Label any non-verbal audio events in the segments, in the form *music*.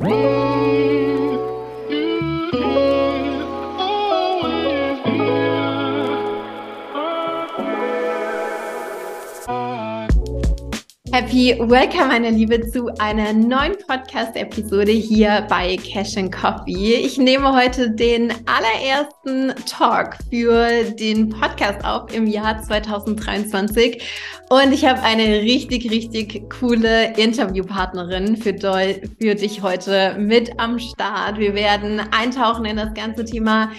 Whoa! Happy Welcome, meine Liebe, zu einer neuen Podcast-Episode hier bei Cash and Coffee. Ich nehme heute den allerersten Talk für den Podcast auf im Jahr 2023 und ich habe eine richtig, richtig coole Interviewpartnerin für, für dich heute mit am Start. Wir werden eintauchen in das ganze Thema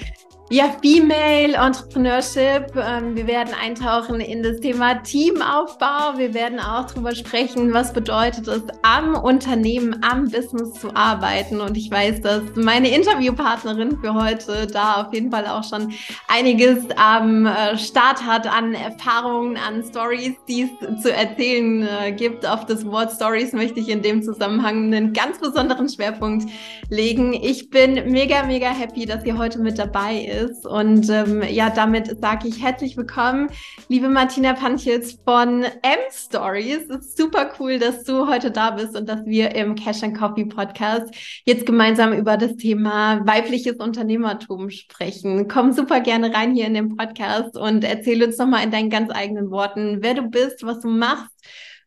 ja, Female Entrepreneurship. Ähm, wir werden eintauchen in das Thema Teamaufbau. Wir werden auch darüber sprechen, was bedeutet es, am Unternehmen, am Business zu arbeiten. Und ich weiß, dass meine Interviewpartnerin für heute da auf jeden Fall auch schon einiges am äh, Start hat an Erfahrungen, an Stories, die es zu erzählen äh, gibt. Auf das Wort Stories möchte ich in dem Zusammenhang einen ganz besonderen Schwerpunkt legen. Ich bin mega, mega happy, dass ihr heute mit dabei ist ist. Und ähm, ja, damit sage ich herzlich willkommen, liebe Martina Panchitz von M-Stories. Es ist super cool, dass du heute da bist und dass wir im Cash and Coffee Podcast jetzt gemeinsam über das Thema weibliches Unternehmertum sprechen. Komm super gerne rein hier in den Podcast und erzähl uns nochmal in deinen ganz eigenen Worten, wer du bist, was du machst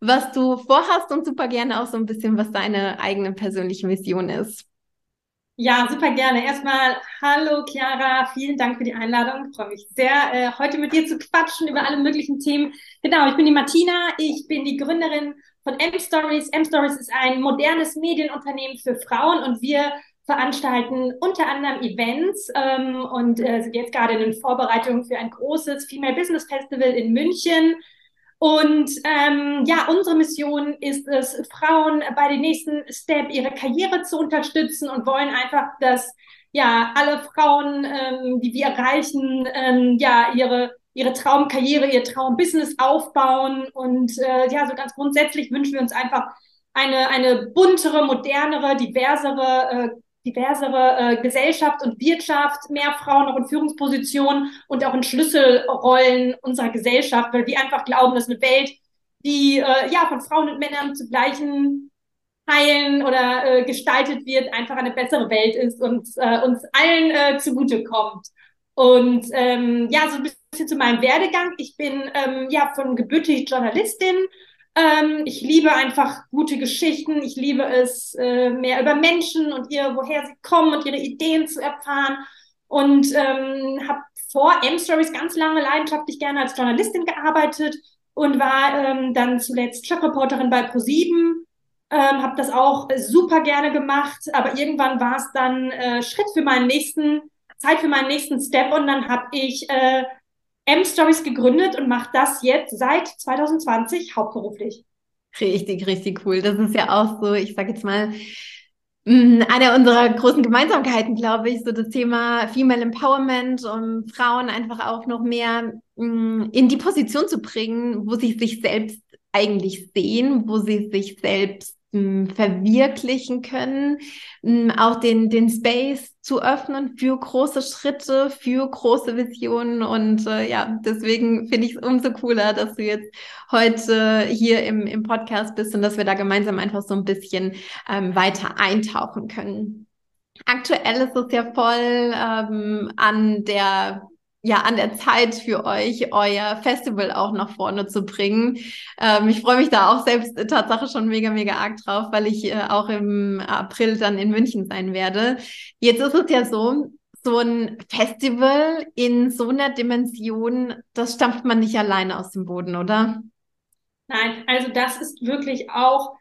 was du vorhast und super gerne auch so ein bisschen, was deine eigene persönliche Mission ist. Ja, super gerne. Erstmal, hallo Chiara, vielen Dank für die Einladung. Ich freue mich sehr, äh, heute mit dir zu quatschen über alle möglichen Themen. Genau, ich bin die Martina, ich bin die Gründerin von M-Stories. M-Stories ist ein modernes Medienunternehmen für Frauen und wir veranstalten unter anderem Events ähm, und äh, sind jetzt gerade in Vorbereitung für ein großes Female Business Festival in München und ähm, ja, unsere Mission ist es, Frauen bei den nächsten Step ihre Karriere zu unterstützen und wollen einfach, dass ja alle Frauen, ähm, die wir erreichen, ähm, ja ihre ihre Traumkarriere, ihr Traumbusiness aufbauen. Und äh, ja, so ganz grundsätzlich wünschen wir uns einfach eine eine buntere, modernere, diversere äh, diversere äh, Gesellschaft und Wirtschaft, mehr Frauen auch in Führungspositionen und auch in Schlüsselrollen unserer Gesellschaft, weil wir einfach glauben, dass eine Welt, die äh, ja von Frauen und Männern zu gleichen Teilen oder äh, gestaltet wird, einfach eine bessere Welt ist und äh, uns allen äh, zugutekommt. Und ähm, ja, so ein bisschen zu meinem Werdegang. Ich bin ähm, ja von gebürtig Journalistin, ähm, ich liebe einfach gute Geschichten. Ich liebe es, äh, mehr über Menschen und ihr, woher sie kommen und ihre Ideen zu erfahren. Und ähm, habe vor M-Stories ganz lange leidenschaftlich gerne als Journalistin gearbeitet und war ähm, dann zuletzt Chefreporterin bei ProSieben. Ähm, habe das auch super gerne gemacht, aber irgendwann war es dann äh, Schritt für meinen nächsten, Zeit für meinen nächsten Step und dann habe ich äh, M-Stories gegründet und mache das jetzt seit 2020 hauptberuflich. Richtig, richtig cool. Das ist ja auch so, ich sage jetzt mal, mm, eine unserer großen Gemeinsamkeiten, glaube ich, so das Thema Female Empowerment, um Frauen einfach auch noch mehr mm, in die Position zu bringen, wo sie sich selbst eigentlich sehen, wo sie sich selbst verwirklichen können, auch den, den Space zu öffnen für große Schritte, für große Visionen. Und äh, ja, deswegen finde ich es umso cooler, dass du jetzt heute hier im, im Podcast bist und dass wir da gemeinsam einfach so ein bisschen ähm, weiter eintauchen können. Aktuell ist es ja voll ähm, an der ja an der Zeit für euch, euer Festival auch nach vorne zu bringen. Ähm, ich freue mich da auch selbst äh, Tatsache schon mega, mega arg drauf, weil ich äh, auch im April dann in München sein werde. Jetzt ist es ja so, so ein Festival in so einer Dimension, das stampft man nicht alleine aus dem Boden, oder? Nein, also das ist wirklich auch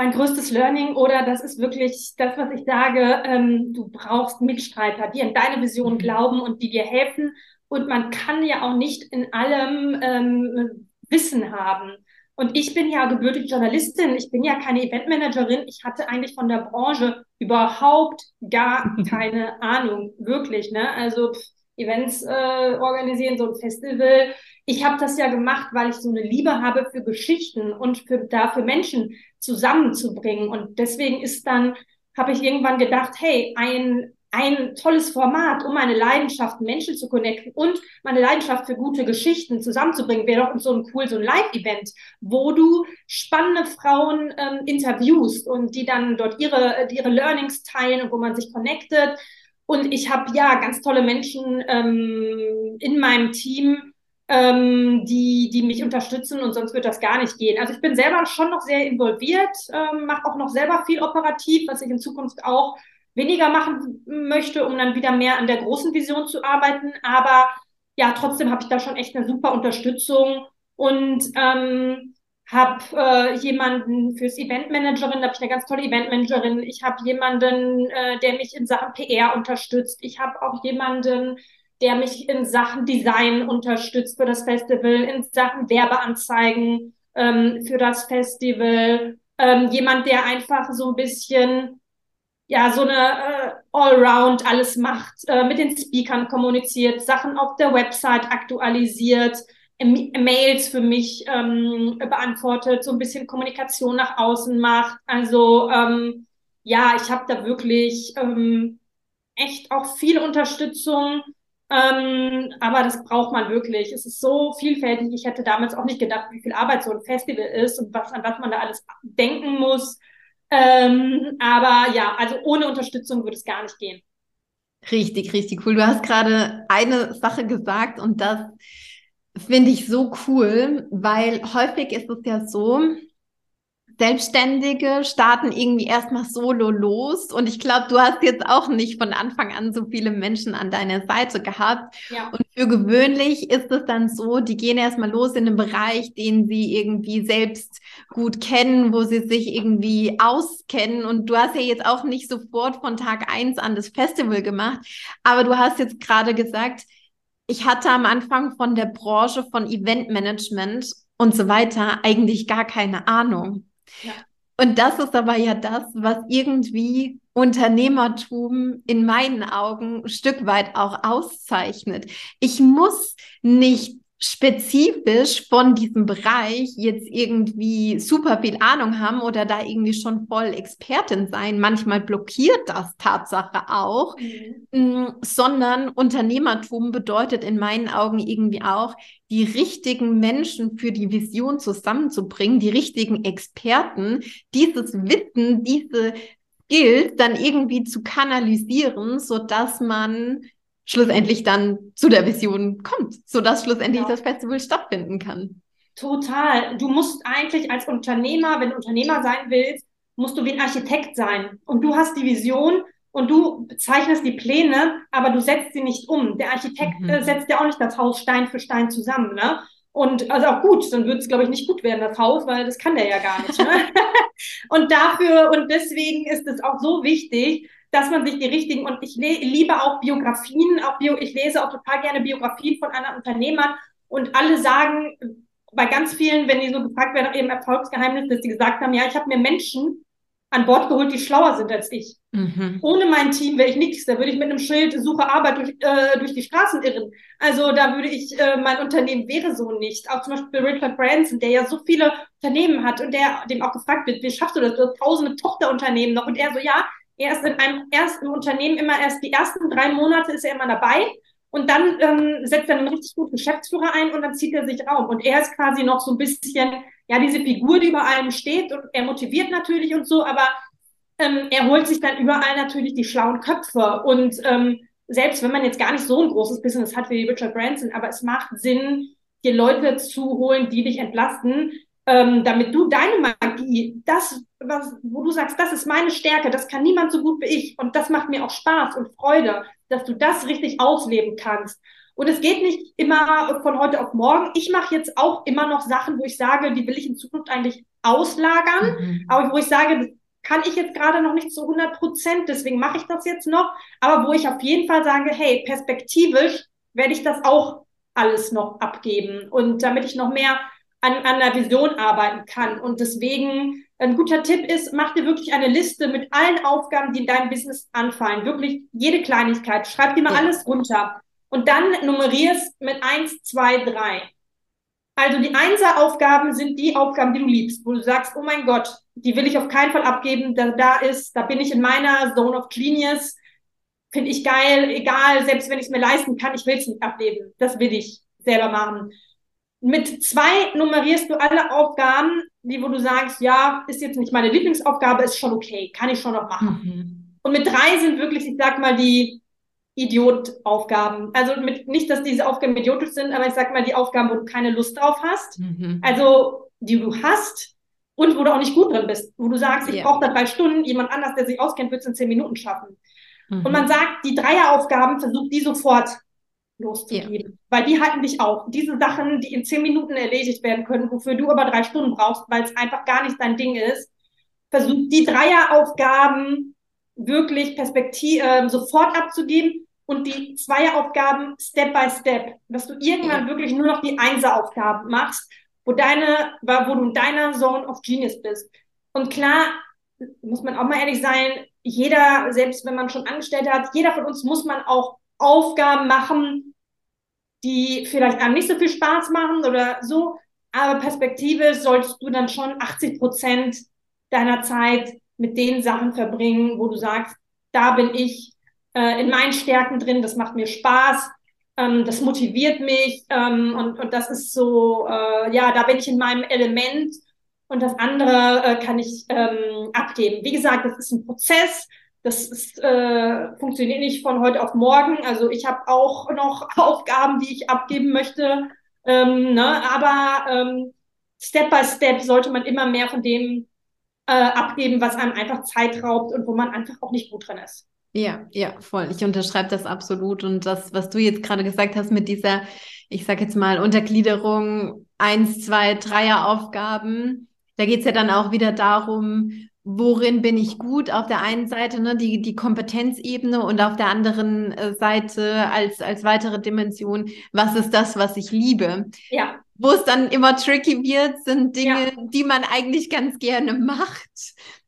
mein größtes Learning oder das ist wirklich das, was ich sage, ähm, du brauchst Mitstreiter, die an deine Vision mhm. glauben und die dir helfen. Und man kann ja auch nicht in allem ähm, Wissen haben. Und ich bin ja gebürtige Journalistin, ich bin ja keine Eventmanagerin. Ich hatte eigentlich von der Branche überhaupt gar *laughs* keine Ahnung, wirklich. Ne? Also Events äh, organisieren, so ein Festival. Ich habe das ja gemacht, weil ich so eine Liebe habe für Geschichten und für, da für Menschen zusammenzubringen. Und deswegen ist dann, habe ich irgendwann gedacht, hey, ein ein tolles Format, um meine Leidenschaft, Menschen zu connecten und meine Leidenschaft für gute Geschichten zusammenzubringen, wäre doch so ein cool, so ein Live-Event, wo du spannende Frauen ähm, interviewst und die dann dort ihre, ihre Learnings teilen und wo man sich connectet. Und ich habe ja ganz tolle Menschen ähm, in meinem Team, ähm, die, die mich unterstützen und sonst wird das gar nicht gehen. Also ich bin selber schon noch sehr involviert, ähm, mache auch noch selber viel operativ, was ich in Zukunft auch weniger machen möchte, um dann wieder mehr an der großen Vision zu arbeiten. Aber ja, trotzdem habe ich da schon echt eine super Unterstützung und ähm, habe äh, jemanden fürs Eventmanagerin, da habe ich eine ganz tolle Eventmanagerin. Ich habe jemanden, äh, der mich in Sachen PR unterstützt. Ich habe auch jemanden, der mich in Sachen Design unterstützt für das Festival, in Sachen Werbeanzeigen ähm, für das Festival. Ähm, jemand, der einfach so ein bisschen ja, so eine äh, Allround alles macht, äh, mit den Speakern kommuniziert, Sachen auf der Website aktualisiert, Mails für mich ähm, beantwortet, so ein bisschen Kommunikation nach außen macht. Also ähm, ja, ich habe da wirklich ähm, echt auch viel Unterstützung. Ähm, aber das braucht man wirklich. Es ist so vielfältig. Ich hätte damals auch nicht gedacht, wie viel Arbeit so ein Festival ist und was, an was man da alles denken muss. Ähm, aber ja, also ohne Unterstützung würde es gar nicht gehen. Richtig, richtig cool. Du hast gerade eine Sache gesagt und das finde ich so cool, weil häufig ist es ja so, Selbstständige starten irgendwie erstmal solo los. Und ich glaube, du hast jetzt auch nicht von Anfang an so viele Menschen an deiner Seite gehabt. Ja. Und für gewöhnlich ist es dann so, die gehen erstmal los in einem Bereich, den sie irgendwie selbst gut kennen, wo sie sich irgendwie auskennen. Und du hast ja jetzt auch nicht sofort von Tag eins an das Festival gemacht. Aber du hast jetzt gerade gesagt, ich hatte am Anfang von der Branche von Eventmanagement und so weiter eigentlich gar keine Ahnung. Und das ist aber ja das, was irgendwie Unternehmertum in meinen Augen ein Stück weit auch auszeichnet. Ich muss nicht spezifisch von diesem Bereich jetzt irgendwie super viel Ahnung haben oder da irgendwie schon voll Expertin sein. Manchmal blockiert das Tatsache auch, mhm. Mm, sondern Unternehmertum bedeutet in meinen Augen irgendwie auch, die richtigen Menschen für die Vision zusammenzubringen, die richtigen Experten, dieses Wissen, diese Skills dann irgendwie zu kanalisieren, so dass man schlussendlich dann zu der Vision kommt, sodass schlussendlich ja. das Festival stattfinden kann. Total. Du musst eigentlich als Unternehmer, wenn du Unternehmer sein willst, musst du wie ein Architekt sein. Und du hast die Vision und du zeichnest die Pläne, aber du setzt sie nicht um. Der Architekt mhm. äh, setzt ja auch nicht das Haus Stein für Stein zusammen. Ne? Und also auch gut, dann wird es, glaube ich, nicht gut werden, das Haus, weil das kann der ja gar nicht. Ne? *laughs* und dafür und deswegen ist es auch so wichtig, dass man sich die richtigen, und ich liebe auch Biografien, auch Bio, ich lese auch total gerne Biografien von anderen Unternehmern und alle sagen, bei ganz vielen, wenn die so gefragt werden, eben Erfolgsgeheimnis, dass die gesagt haben, ja, ich habe mir Menschen an Bord geholt, die schlauer sind als ich. Mhm. Ohne mein Team wäre ich nichts. Da würde ich mit einem Schild Suche Arbeit durch, äh, durch die Straßen irren. Also da würde ich, äh, mein Unternehmen wäre so nicht. Auch zum Beispiel Richard Branson, der ja so viele Unternehmen hat und der dem auch gefragt wird, wie schaffst du das? Du hast tausende Tochterunternehmen noch. Und er so, ja, er ist in einem ersten Unternehmen immer erst die ersten drei Monate ist er immer dabei und dann ähm, setzt er einen richtig guten Geschäftsführer ein und dann zieht er sich Raum. Und er ist quasi noch so ein bisschen, ja, diese Figur, die über allem steht und er motiviert natürlich und so, aber ähm, er holt sich dann überall natürlich die schlauen Köpfe. Und ähm, selbst wenn man jetzt gar nicht so ein großes Business hat wie Richard Branson, aber es macht Sinn, dir Leute zu holen, die dich entlasten, ähm, damit du deine Magie, das, was, wo du sagst, das ist meine Stärke, das kann niemand so gut wie ich und das macht mir auch Spaß und Freude, dass du das richtig ausleben kannst. Und es geht nicht immer von heute auf morgen. Ich mache jetzt auch immer noch Sachen, wo ich sage, die will ich in Zukunft eigentlich auslagern, mhm. aber wo ich sage, kann ich jetzt gerade noch nicht zu 100 Prozent, deswegen mache ich das jetzt noch, aber wo ich auf jeden Fall sage, hey, perspektivisch werde ich das auch alles noch abgeben und damit ich noch mehr an, an einer Vision arbeiten kann. Und deswegen ein guter Tipp ist, mach dir wirklich eine Liste mit allen Aufgaben, die in deinem Business anfallen. Wirklich jede Kleinigkeit. Schreib dir mal ja. alles runter. Und dann nummerierst mit eins, zwei, drei. Also die Einser-Aufgaben sind die Aufgaben, die du liebst, wo du sagst, oh mein Gott, die will ich auf keinen Fall abgeben. Da, da ist, da bin ich in meiner Zone of Genius. finde ich geil, egal, selbst wenn ich es mir leisten kann, ich will es nicht abgeben. Das will ich selber machen. Mit zwei nummerierst du alle Aufgaben, die wo du sagst, ja, ist jetzt nicht meine Lieblingsaufgabe, ist schon okay, kann ich schon noch machen. Mhm. Und mit drei sind wirklich, ich sag mal, die Idiotaufgaben. Also mit, nicht, dass diese Aufgaben idiotisch sind, aber ich sag mal, die Aufgaben, wo du keine Lust drauf hast. Mhm. Also, die du hast und wo du auch nicht gut drin bist. Wo du sagst, ich yeah. brauche da drei Stunden, jemand anders, der sich auskennt, wird es in zehn Minuten schaffen. Mhm. Und man sagt, die Dreieraufgaben, versucht die sofort loszugeben. Yeah. Weil die halten dich auf. Diese Sachen, die in zehn Minuten erledigt werden können, wofür du aber drei Stunden brauchst, weil es einfach gar nicht dein Ding ist, versucht die Dreieraufgaben wirklich Perspektive äh, sofort abzugeben und die Zweieraufgaben Step by Step, dass du irgendwann ja. wirklich nur noch die Einser-Aufgaben machst, wo deine, wo du in deiner Zone of Genius bist. Und klar, muss man auch mal ehrlich sein, jeder, selbst wenn man schon angestellt hat, jeder von uns muss man auch Aufgaben machen, die vielleicht einem nicht so viel Spaß machen oder so. Aber Perspektive solltest du dann schon 80 Prozent deiner Zeit mit den Sachen verbringen, wo du sagst, da bin ich äh, in meinen Stärken drin, das macht mir Spaß, ähm, das motiviert mich ähm, und, und das ist so, äh, ja, da bin ich in meinem Element und das andere äh, kann ich ähm, abgeben. Wie gesagt, das ist ein Prozess, das ist, äh, funktioniert nicht von heute auf morgen. Also ich habe auch noch *laughs* Aufgaben, die ich abgeben möchte, ähm, ne? aber ähm, Step by Step sollte man immer mehr von dem äh, abgeben, was einem einfach Zeit raubt und wo man einfach auch nicht gut drin ist. Ja, ja, voll. Ich unterschreibe das absolut. Und das, was du jetzt gerade gesagt hast mit dieser, ich sag jetzt mal, Untergliederung, eins, zwei, Dreier Aufgaben, da geht's ja dann auch wieder darum, worin bin ich gut auf der einen Seite, ne, die, die Kompetenzebene und auf der anderen äh, Seite als, als weitere Dimension, was ist das, was ich liebe? Ja. Wo es dann immer tricky wird, sind Dinge, ja. die man eigentlich ganz gerne macht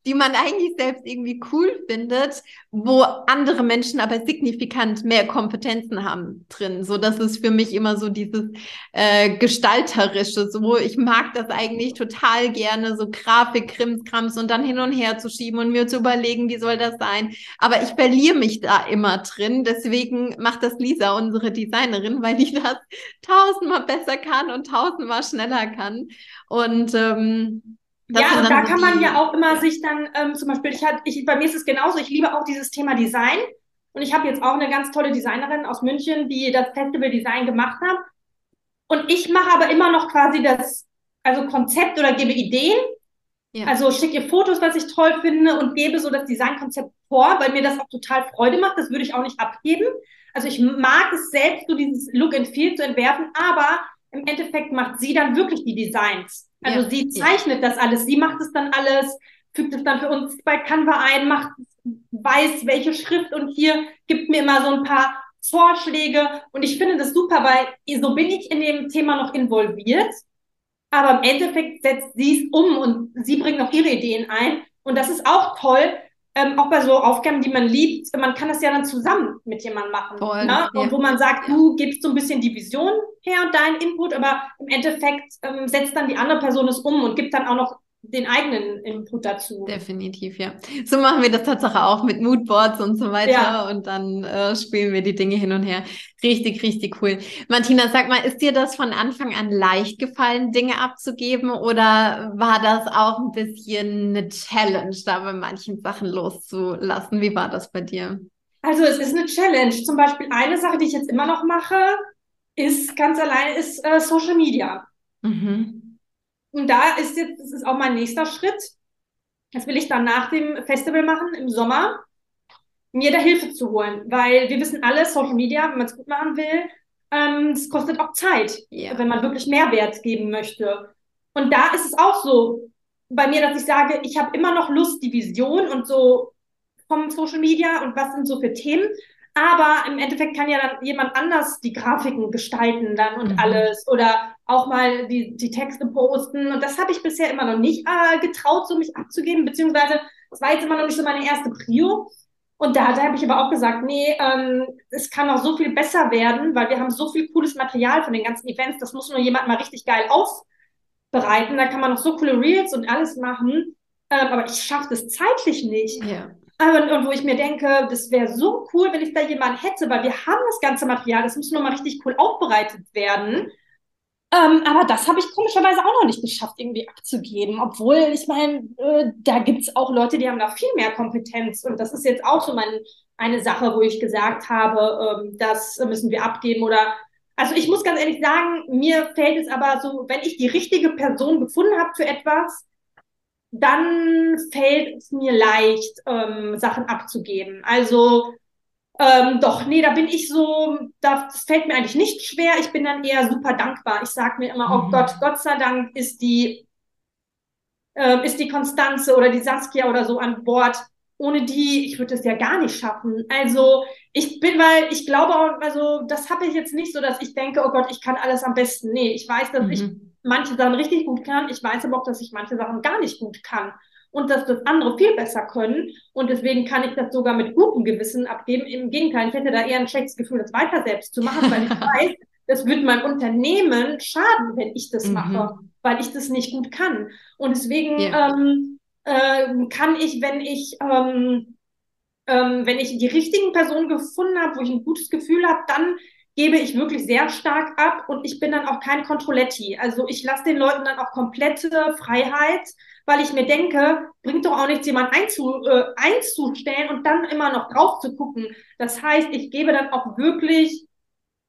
die man eigentlich selbst irgendwie cool findet, wo andere Menschen aber signifikant mehr Kompetenzen haben drin. So, das ist für mich immer so dieses äh, gestalterische. So, ich mag das eigentlich total gerne, so Grafik, Krimskrams und dann hin und her zu schieben und mir zu überlegen, wie soll das sein. Aber ich verliere mich da immer drin. Deswegen macht das Lisa, unsere Designerin, weil die das tausendmal besser kann und tausendmal schneller kann. Und ähm, das ja, und da kann man ja auch immer sich dann ähm, zum Beispiel, ich, hat, ich, bei mir ist es genauso, ich liebe auch dieses Thema Design. Und ich habe jetzt auch eine ganz tolle Designerin aus München, die das Festival Design gemacht hat. Und ich mache aber immer noch quasi das, also Konzept oder gebe Ideen. Ja. Also schicke ihr Fotos, was ich toll finde und gebe so das Designkonzept vor, weil mir das auch total Freude macht. Das würde ich auch nicht abgeben. Also ich mag es selbst, so dieses Look and Feel zu entwerfen, aber im Endeffekt macht sie dann wirklich die Designs. Also ja, sie zeichnet das alles, sie macht es dann alles, fügt es dann für uns bei Canva ein, macht, weiß welche Schrift und hier gibt mir immer so ein paar Vorschläge. Und ich finde das super, weil so bin ich in dem Thema noch involviert, aber im Endeffekt setzt sie es um und sie bringt noch ihre Ideen ein. Und das ist auch toll, ähm, auch bei so Aufgaben, die man liebt, man kann das ja dann zusammen mit jemandem machen. Voll, ne? Und wo man sagt, du gibst so ein bisschen die Vision her und deinen Input, aber im Endeffekt ähm, setzt dann die andere Person es um und gibt dann auch noch den eigenen Input dazu. Definitiv, ja. So machen wir das tatsächlich auch mit Moodboards und so weiter ja. und dann äh, spielen wir die Dinge hin und her. Richtig, richtig cool. Martina, sag mal, ist dir das von Anfang an leicht gefallen, Dinge abzugeben oder war das auch ein bisschen eine Challenge, da bei manchen Sachen loszulassen? Wie war das bei dir? Also es ist eine Challenge. Zum Beispiel eine Sache, die ich jetzt immer noch mache, ist ganz alleine ist äh, Social Media. Mhm. Und da ist jetzt, das ist auch mein nächster Schritt. Das will ich dann nach dem Festival machen im Sommer, mir da Hilfe zu holen, weil wir wissen alle, Social Media, wenn man es gut machen will, ähm, es kostet auch Zeit, ja. wenn man wirklich Mehrwert geben möchte. Und da ist es auch so bei mir, dass ich sage, ich habe immer noch Lust, die Vision und so vom Social Media und was sind so für Themen. Aber im Endeffekt kann ja dann jemand anders die Grafiken gestalten dann und mhm. alles oder auch mal die, die Texte posten. Und das habe ich bisher immer noch nicht äh, getraut, so mich abzugeben, beziehungsweise das war jetzt immer noch nicht so meine erste Prio. Und da, da habe ich aber auch gesagt, nee, ähm, es kann noch so viel besser werden, weil wir haben so viel cooles Material von den ganzen Events. Das muss nur jemand mal richtig geil aufbereiten. Da kann man noch so coole Reels und alles machen. Ähm, aber ich schaffe das zeitlich nicht. Ja. Und, und, wo ich mir denke, das wäre so cool, wenn ich da jemanden hätte, weil wir haben das ganze Material, das muss nur mal richtig cool aufbereitet werden. Ähm, aber das habe ich komischerweise auch noch nicht geschafft, irgendwie abzugeben. Obwohl, ich meine, äh, da gibt es auch Leute, die haben da viel mehr Kompetenz. Und das ist jetzt auch so mein, eine Sache, wo ich gesagt habe, ähm, das müssen wir abgeben. Oder also ich muss ganz ehrlich sagen, mir fällt es aber so, wenn ich die richtige Person gefunden habe für etwas, dann fällt es mir leicht, ähm, Sachen abzugeben. Also ähm, doch, nee, da bin ich so, das fällt mir eigentlich nicht schwer. Ich bin dann eher super dankbar. Ich sage mir immer, oh mhm. oh Gott, Gott sei Dank ist die, äh, ist die Konstanze oder die Saskia oder so an Bord. Ohne die, ich würde es ja gar nicht schaffen. Also ich bin, weil ich glaube, also das habe ich jetzt nicht so, dass ich denke, oh Gott, ich kann alles am besten. Nee, ich weiß, dass mhm. ich manche Sachen richtig gut kann. Ich weiß aber auch, dass ich manche Sachen gar nicht gut kann und dass das andere viel besser können. Und deswegen kann ich das sogar mit gutem Gewissen abgeben. Im Gegenteil, ich hätte da eher ein schlechtes Gefühl, das weiter selbst zu machen, weil ich *laughs* weiß, das wird meinem Unternehmen schaden, wenn ich das mhm. mache, weil ich das nicht gut kann. Und deswegen ja. ähm, äh, kann ich, wenn ich ähm, ähm, wenn ich die richtigen Personen gefunden habe, wo ich ein gutes Gefühl habe, dann gebe ich wirklich sehr stark ab und ich bin dann auch kein Controletti. Also ich lasse den Leuten dann auch komplette Freiheit, weil ich mir denke, bringt doch auch nichts, jemand einzu, äh, einzustellen und dann immer noch drauf zu gucken. Das heißt, ich gebe dann auch wirklich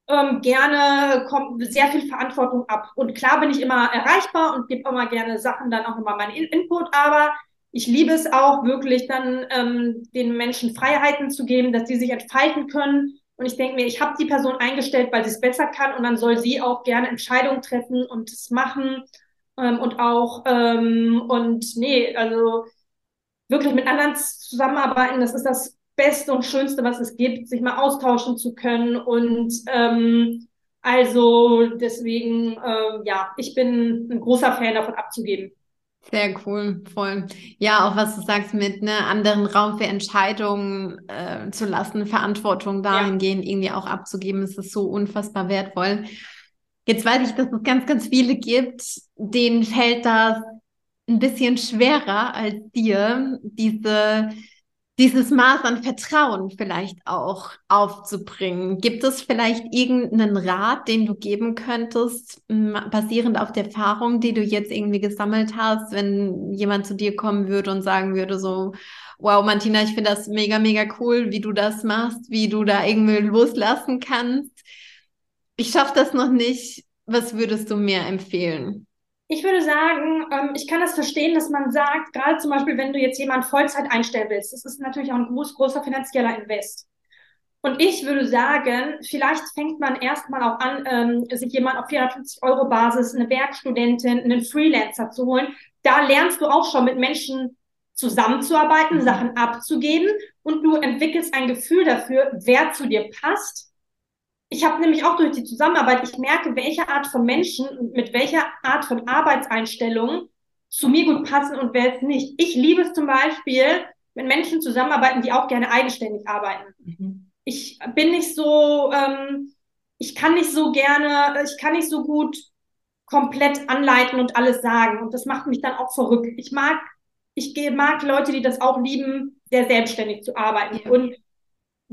ähm, gerne sehr viel Verantwortung ab. Und klar bin ich immer erreichbar und gebe immer gerne Sachen dann auch immer meinen Input, aber ich liebe es auch wirklich dann ähm, den Menschen Freiheiten zu geben, dass sie sich entfalten können und ich denke mir, ich habe die Person eingestellt, weil sie es besser kann und dann soll sie auch gerne Entscheidungen treffen und es machen ähm, und auch ähm, und nee, also wirklich mit anderen zusammenarbeiten, das ist das Beste und Schönste, was es gibt, sich mal austauschen zu können und ähm, also deswegen, äh, ja, ich bin ein großer Fan davon abzugeben. Sehr cool, voll. Ja, auch was du sagst mit ne, anderen Raum für Entscheidungen äh, zu lassen, Verantwortung dahingehend ja. irgendwie auch abzugeben, ist das so unfassbar wertvoll. Jetzt weiß ich, dass es ganz, ganz viele gibt, denen fällt das ein bisschen schwerer als dir, diese dieses Maß an Vertrauen vielleicht auch aufzubringen. Gibt es vielleicht irgendeinen Rat, den du geben könntest, basierend auf der Erfahrung, die du jetzt irgendwie gesammelt hast, wenn jemand zu dir kommen würde und sagen würde so, wow, Martina, ich finde das mega, mega cool, wie du das machst, wie du da irgendwie loslassen kannst. Ich schaffe das noch nicht. Was würdest du mir empfehlen? Ich würde sagen, ähm, ich kann das verstehen, dass man sagt, gerade zum Beispiel, wenn du jetzt jemanden Vollzeit einstellen willst, das ist natürlich auch ein groß, großer finanzieller Invest. Und ich würde sagen, vielleicht fängt man erstmal auch an, ähm, sich jemand auf 450 Euro Basis, eine Werkstudentin, einen Freelancer zu holen. Da lernst du auch schon mit Menschen zusammenzuarbeiten, mhm. Sachen abzugeben und du entwickelst ein Gefühl dafür, wer zu dir passt ich habe nämlich auch durch die Zusammenarbeit, ich merke, welche Art von Menschen mit welcher Art von Arbeitseinstellung zu mir gut passen und wer es nicht. Ich liebe es zum Beispiel, mit Menschen zusammenarbeiten, die auch gerne eigenständig arbeiten. Mhm. Ich bin nicht so, ähm, ich kann nicht so gerne, ich kann nicht so gut komplett anleiten und alles sagen. Und das macht mich dann auch verrückt. Ich mag, ich mag Leute, die das auch lieben, sehr selbstständig zu arbeiten. Ja. Und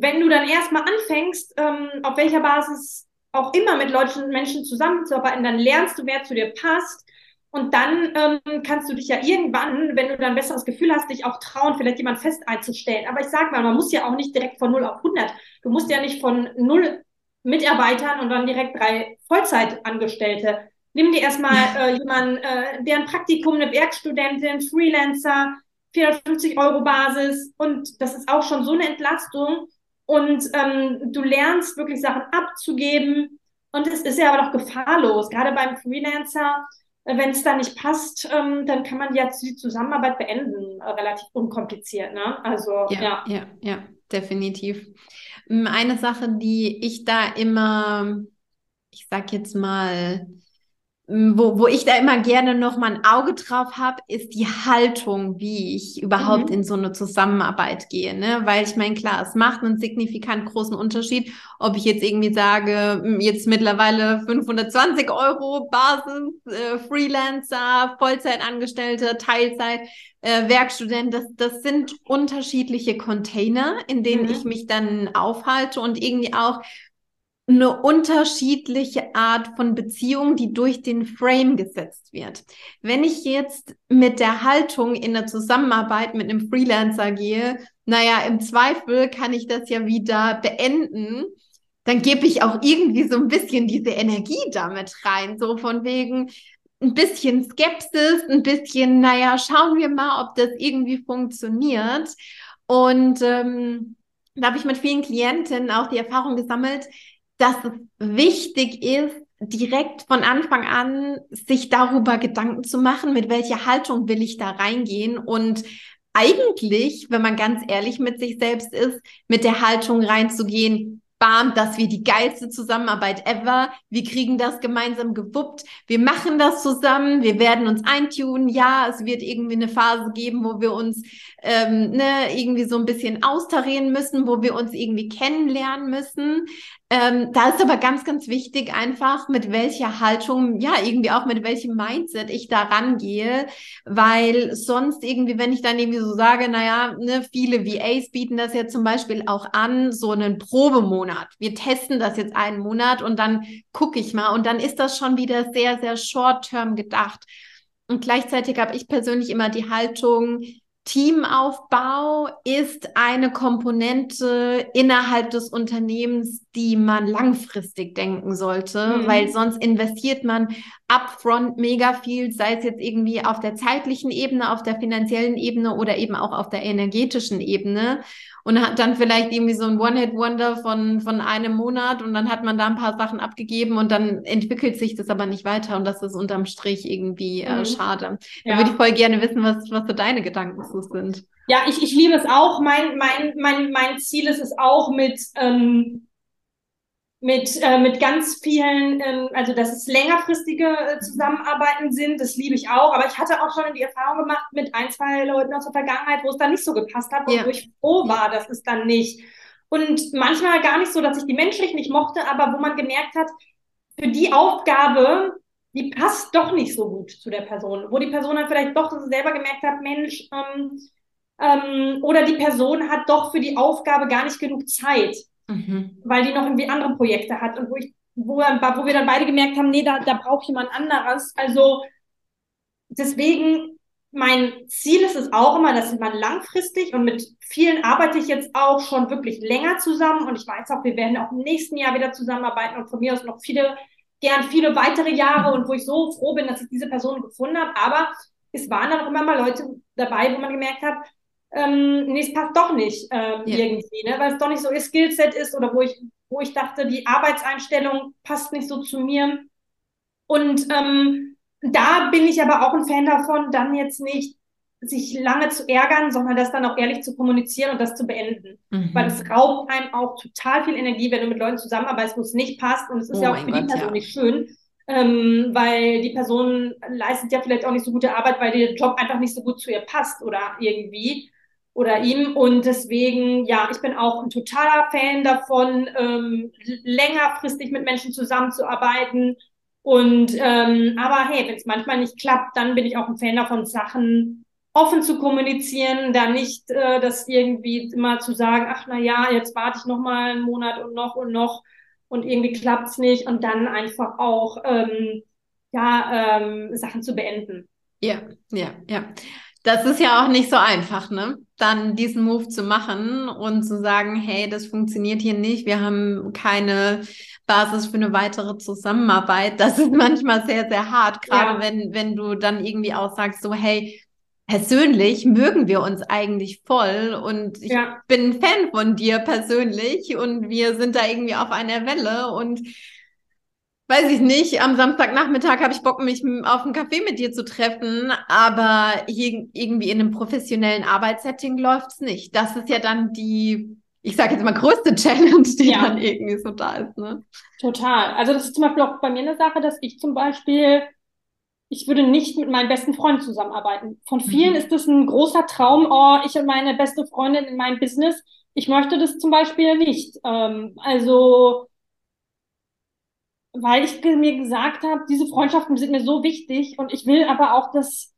wenn du dann erstmal anfängst, ähm, auf welcher Basis auch immer mit Leuten, Menschen zusammenzuarbeiten, dann lernst du, wer zu dir passt. Und dann ähm, kannst du dich ja irgendwann, wenn du dann ein besseres Gefühl hast, dich auch trauen, vielleicht jemand fest einzustellen. Aber ich sag mal, man muss ja auch nicht direkt von 0 auf 100. Du musst ja nicht von 0 Mitarbeitern und dann direkt drei Vollzeitangestellte. Nimm dir erstmal *laughs* äh, jemanden, äh, der ein Praktikum, eine Werkstudentin, Freelancer, 450 Euro Basis. Und das ist auch schon so eine Entlastung. Und ähm, du lernst wirklich Sachen abzugeben. Und es ist ja aber doch gefahrlos, gerade beim Freelancer. Äh, Wenn es da nicht passt, ähm, dann kann man ja die Zusammenarbeit beenden, äh, relativ unkompliziert. Ne? Also ja, ja, ja, ja, definitiv. Ähm, eine Sache, die ich da immer, ich sag jetzt mal, wo, wo ich da immer gerne noch mal ein Auge drauf habe, ist die Haltung, wie ich überhaupt mhm. in so eine Zusammenarbeit gehe. Ne? Weil ich meine, klar, es macht einen signifikant großen Unterschied, ob ich jetzt irgendwie sage, jetzt mittlerweile 520 Euro Basis, äh, Freelancer, Vollzeitangestellte, Teilzeit, äh, Werkstudent, das, das sind unterschiedliche Container, in denen mhm. ich mich dann aufhalte und irgendwie auch eine unterschiedliche Art von Beziehung, die durch den Frame gesetzt wird. Wenn ich jetzt mit der Haltung in der Zusammenarbeit mit einem Freelancer gehe, naja, im Zweifel kann ich das ja wieder beenden, dann gebe ich auch irgendwie so ein bisschen diese Energie damit rein, so von wegen ein bisschen Skepsis, ein bisschen, naja, schauen wir mal, ob das irgendwie funktioniert. Und ähm, da habe ich mit vielen Klientinnen auch die Erfahrung gesammelt, dass es wichtig ist, direkt von Anfang an sich darüber Gedanken zu machen, mit welcher Haltung will ich da reingehen und eigentlich, wenn man ganz ehrlich mit sich selbst ist, mit der Haltung reinzugehen, bam, dass wir die geilste Zusammenarbeit ever. Wir kriegen das gemeinsam gewuppt. Wir machen das zusammen. Wir werden uns eintunen. Ja, es wird irgendwie eine Phase geben, wo wir uns ähm, ne, irgendwie so ein bisschen austarieren müssen, wo wir uns irgendwie kennenlernen müssen. Ähm, da ist aber ganz, ganz wichtig einfach, mit welcher Haltung, ja, irgendwie auch mit welchem Mindset ich da rangehe, weil sonst irgendwie, wenn ich dann irgendwie so sage, naja, ne, viele VAs bieten das ja zum Beispiel auch an, so einen Probemonat. Wir testen das jetzt einen Monat und dann gucke ich mal und dann ist das schon wieder sehr, sehr short-term gedacht. Und gleichzeitig habe ich persönlich immer die Haltung, Teamaufbau ist eine Komponente innerhalb des Unternehmens, die man langfristig denken sollte, mhm. weil sonst investiert man upfront mega viel, sei es jetzt irgendwie auf der zeitlichen Ebene, auf der finanziellen Ebene oder eben auch auf der energetischen Ebene und hat dann vielleicht irgendwie so ein One-Hit-Wonder von, von einem Monat und dann hat man da ein paar Sachen abgegeben und dann entwickelt sich das aber nicht weiter und das ist unterm Strich irgendwie äh, mhm. schade. Da ja. würde ich voll gerne wissen, was, was so deine Gedanken zu sind. Ja, ich, ich liebe es auch. Mein, mein, mein, mein Ziel ist es auch mit, ähm, mit, äh, mit ganz vielen, ähm, also dass es längerfristige äh, Zusammenarbeiten sind, das liebe ich auch. Aber ich hatte auch schon die Erfahrung gemacht mit ein, zwei Leuten aus der Vergangenheit, wo es dann nicht so gepasst hat und ja. wo ich froh war, dass es dann nicht. Und manchmal gar nicht so, dass ich die menschlich nicht mochte, aber wo man gemerkt hat, für die Aufgabe, die passt doch nicht so gut zu der Person. Wo die Person dann vielleicht doch selber gemerkt hat, Mensch, ähm, ähm, oder die Person hat doch für die Aufgabe gar nicht genug Zeit mhm. weil die noch irgendwie andere Projekte hat und wo ich, wo, wo wir dann beide gemerkt haben, nee, da, da braucht jemand anderes. Also deswegen, mein Ziel ist es auch immer, dass man langfristig und mit vielen arbeite ich jetzt auch schon wirklich länger zusammen und ich weiß auch, wir werden auch im nächsten Jahr wieder zusammenarbeiten und von mir aus noch viele, gern viele weitere Jahre und wo ich so froh bin, dass ich diese Person gefunden habe. Aber es waren dann auch immer mal Leute dabei, wo man gemerkt hat, ähm, nee, es passt doch nicht ähm, yeah. irgendwie, ne? weil es doch nicht so ihr Skillset ist oder wo ich, wo ich dachte, die Arbeitseinstellung passt nicht so zu mir. Und ähm, da bin ich aber auch ein Fan davon, dann jetzt nicht sich lange zu ärgern, sondern das dann auch ehrlich zu kommunizieren und das zu beenden. Mhm. Weil es raubt einem auch total viel Energie, wenn du mit Leuten zusammenarbeitest, wo es nicht passt. Und es ist oh ja auch für Gott, die Person ja. nicht schön, ähm, weil die Person leistet ja vielleicht auch nicht so gute Arbeit, weil der Job einfach nicht so gut zu ihr passt oder irgendwie oder ihm. Und deswegen, ja, ich bin auch ein totaler Fan davon, ähm, längerfristig mit Menschen zusammenzuarbeiten. Und ähm, aber hey, wenn es manchmal nicht klappt, dann bin ich auch ein Fan davon, Sachen offen zu kommunizieren, da nicht äh, das irgendwie immer zu sagen, ach na ja, jetzt warte ich noch mal einen Monat und noch und noch und irgendwie klappt's nicht und dann einfach auch ähm, ja ähm, Sachen zu beenden. Ja, ja, ja. Das ist ja auch nicht so einfach, ne? Dann diesen Move zu machen und zu sagen, hey, das funktioniert hier nicht, wir haben keine Basis für eine weitere Zusammenarbeit. Das ist manchmal sehr, sehr hart, gerade ja. wenn, wenn du dann irgendwie auch sagst, so, hey, persönlich mögen wir uns eigentlich voll und ich ja. bin Fan von dir persönlich und wir sind da irgendwie auf einer Welle und weiß ich nicht, am Samstagnachmittag habe ich Bock, mich auf einen Kaffee mit dir zu treffen, aber hier irgendwie in einem professionellen Arbeitssetting läuft es nicht. Das ist ja dann die, ich sage jetzt mal, größte *laughs* Challenge, die ja. dann irgendwie so da ist. Ne? Total. Also das ist zum Beispiel auch bei mir eine Sache, dass ich zum Beispiel ich würde nicht mit meinen besten Freunden zusammenarbeiten. Von vielen mhm. ist das ein großer Traum, oh, ich und meine beste Freundin in meinem Business. Ich möchte das zum Beispiel nicht. Ähm, also, weil ich mir gesagt habe, diese Freundschaften sind mir so wichtig und ich will aber auch, dass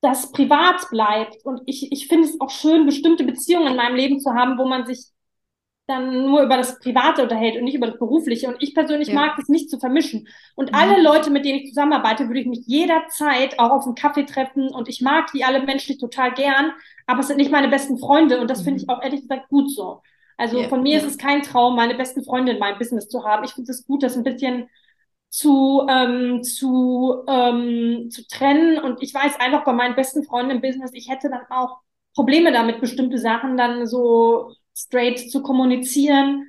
das privat bleibt. Und ich, ich finde es auch schön, bestimmte Beziehungen in meinem Leben zu haben, wo man sich dann nur über das Private unterhält und nicht über das Berufliche. Und ich persönlich ja. mag das nicht zu vermischen. Und mhm. alle Leute, mit denen ich zusammenarbeite, würde ich mich jederzeit auch auf einen Kaffee treffen. Und ich mag die alle menschlich total gern, aber es sind nicht meine besten Freunde. Und das mhm. finde ich auch ehrlich gesagt gut so. Also ja. von mir ist es kein Traum, meine besten Freunde in meinem Business zu haben. Ich finde es gut, das ein bisschen zu, ähm, zu, ähm, zu trennen. Und ich weiß einfach bei meinen besten Freunden im Business, ich hätte dann auch Probleme damit, bestimmte Sachen dann so straight zu kommunizieren.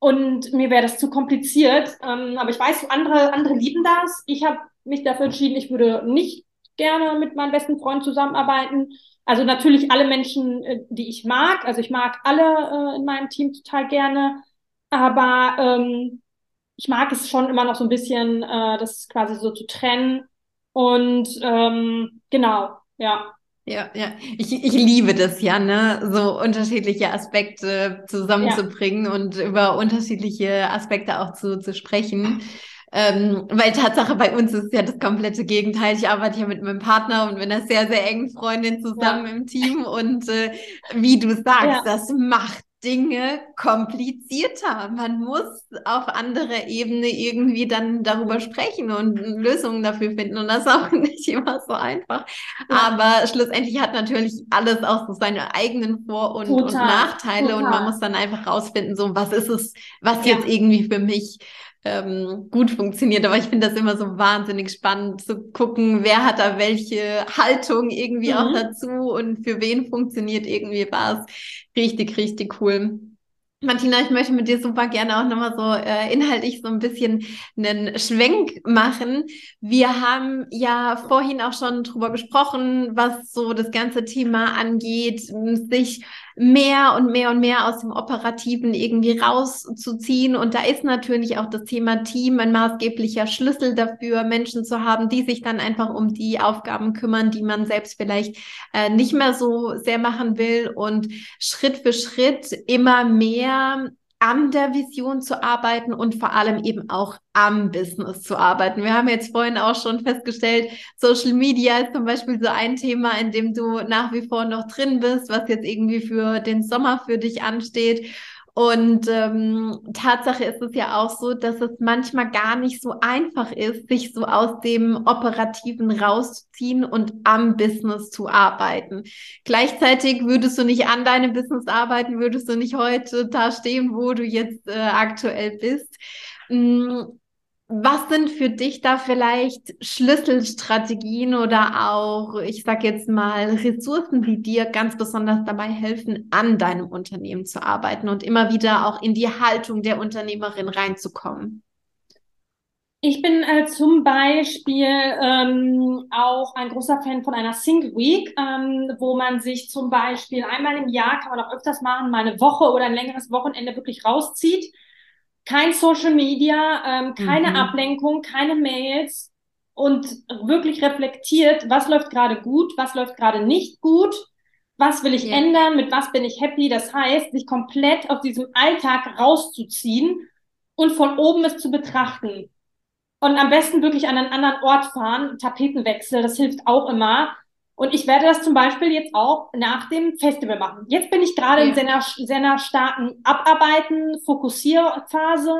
Und mir wäre das zu kompliziert. Ähm, aber ich weiß, andere, andere lieben das. Ich habe mich dafür entschieden, ich würde nicht gerne mit meinen besten Freunden zusammenarbeiten. Also natürlich alle Menschen, äh, die ich mag. Also ich mag alle äh, in meinem Team total gerne. Aber ähm, ich mag es schon immer noch so ein bisschen, äh, das quasi so zu trennen. Und ähm, genau, ja. Ja, ja. Ich, ich liebe das ja, ne? So unterschiedliche Aspekte zusammenzubringen ja. und über unterschiedliche Aspekte auch zu, zu sprechen. Ähm, weil Tatsache bei uns ist ja das komplette Gegenteil. Ich arbeite ja mit meinem Partner und mit einer sehr, sehr engen Freundin zusammen ja. im Team. Und äh, wie du sagst, ja. das macht Dinge komplizierter. Man muss auf anderer Ebene irgendwie dann darüber sprechen und Lösungen dafür finden. Und das ist auch *laughs* nicht immer so einfach. Ja. Aber schlussendlich hat natürlich alles auch so seine eigenen Vor- und, und Nachteile. Total. Und man muss dann einfach rausfinden, so was ist es, was ja. jetzt irgendwie für mich ähm, gut funktioniert. Aber ich finde das immer so wahnsinnig spannend zu gucken, wer hat da welche Haltung irgendwie mhm. auch dazu und für wen funktioniert irgendwie was. Richtig, richtig cool. Martina, ich möchte mit dir super gerne auch nochmal so äh, inhaltlich so ein bisschen einen Schwenk machen. Wir haben ja vorhin auch schon drüber gesprochen, was so das ganze Thema angeht, sich mehr und mehr und mehr aus dem Operativen irgendwie rauszuziehen. Und da ist natürlich auch das Thema Team ein maßgeblicher Schlüssel dafür, Menschen zu haben, die sich dann einfach um die Aufgaben kümmern, die man selbst vielleicht äh, nicht mehr so sehr machen will und Schritt für Schritt immer mehr an der Vision zu arbeiten und vor allem eben auch am Business zu arbeiten. Wir haben jetzt vorhin auch schon festgestellt, Social Media ist zum Beispiel so ein Thema, in dem du nach wie vor noch drin bist, was jetzt irgendwie für den Sommer für dich ansteht. Und ähm, Tatsache ist es ja auch so, dass es manchmal gar nicht so einfach ist, sich so aus dem Operativen rauszuziehen und am Business zu arbeiten. Gleichzeitig würdest du nicht an deinem Business arbeiten, würdest du nicht heute da stehen, wo du jetzt äh, aktuell bist. Mhm. Was sind für dich da vielleicht Schlüsselstrategien oder auch, ich sag jetzt mal, Ressourcen, die dir ganz besonders dabei helfen, an deinem Unternehmen zu arbeiten und immer wieder auch in die Haltung der Unternehmerin reinzukommen? Ich bin äh, zum Beispiel ähm, auch ein großer Fan von einer Single Week, ähm, wo man sich zum Beispiel einmal im Jahr, kann man auch öfters machen, mal eine Woche oder ein längeres Wochenende wirklich rauszieht kein Social Media, ähm, keine mhm. Ablenkung, keine Mails und wirklich reflektiert, was läuft gerade gut, was läuft gerade nicht gut, was will ich ja. ändern, mit was bin ich happy. Das heißt, sich komplett aus diesem Alltag rauszuziehen und von oben es zu betrachten. Und am besten wirklich an einen anderen Ort fahren, Tapetenwechsel, das hilft auch immer. Und ich werde das zum Beispiel jetzt auch nach dem Festival machen. Jetzt bin ich gerade ja. in sehr, sehr starken Abarbeiten, Fokussierphase.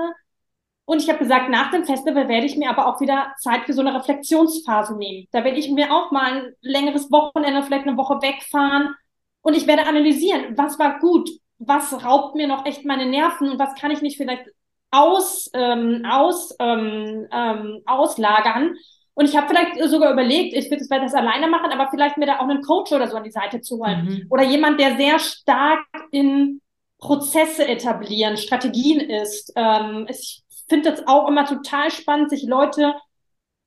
Und ich habe gesagt, nach dem Festival werde ich mir aber auch wieder Zeit für so eine Reflexionsphase nehmen. Da werde ich mir auch mal ein längeres Wochenende, vielleicht eine Woche wegfahren. Und ich werde analysieren, was war gut, was raubt mir noch echt meine Nerven und was kann ich nicht vielleicht aus, ähm, aus, ähm, ähm, auslagern und ich habe vielleicht sogar überlegt, ich würde das alleine machen, aber vielleicht mir da auch einen Coach oder so an die Seite zu holen. Mhm. Oder jemand, der sehr stark in Prozesse etablieren, Strategien ist. Ähm, ich finde das auch immer total spannend, sich Leute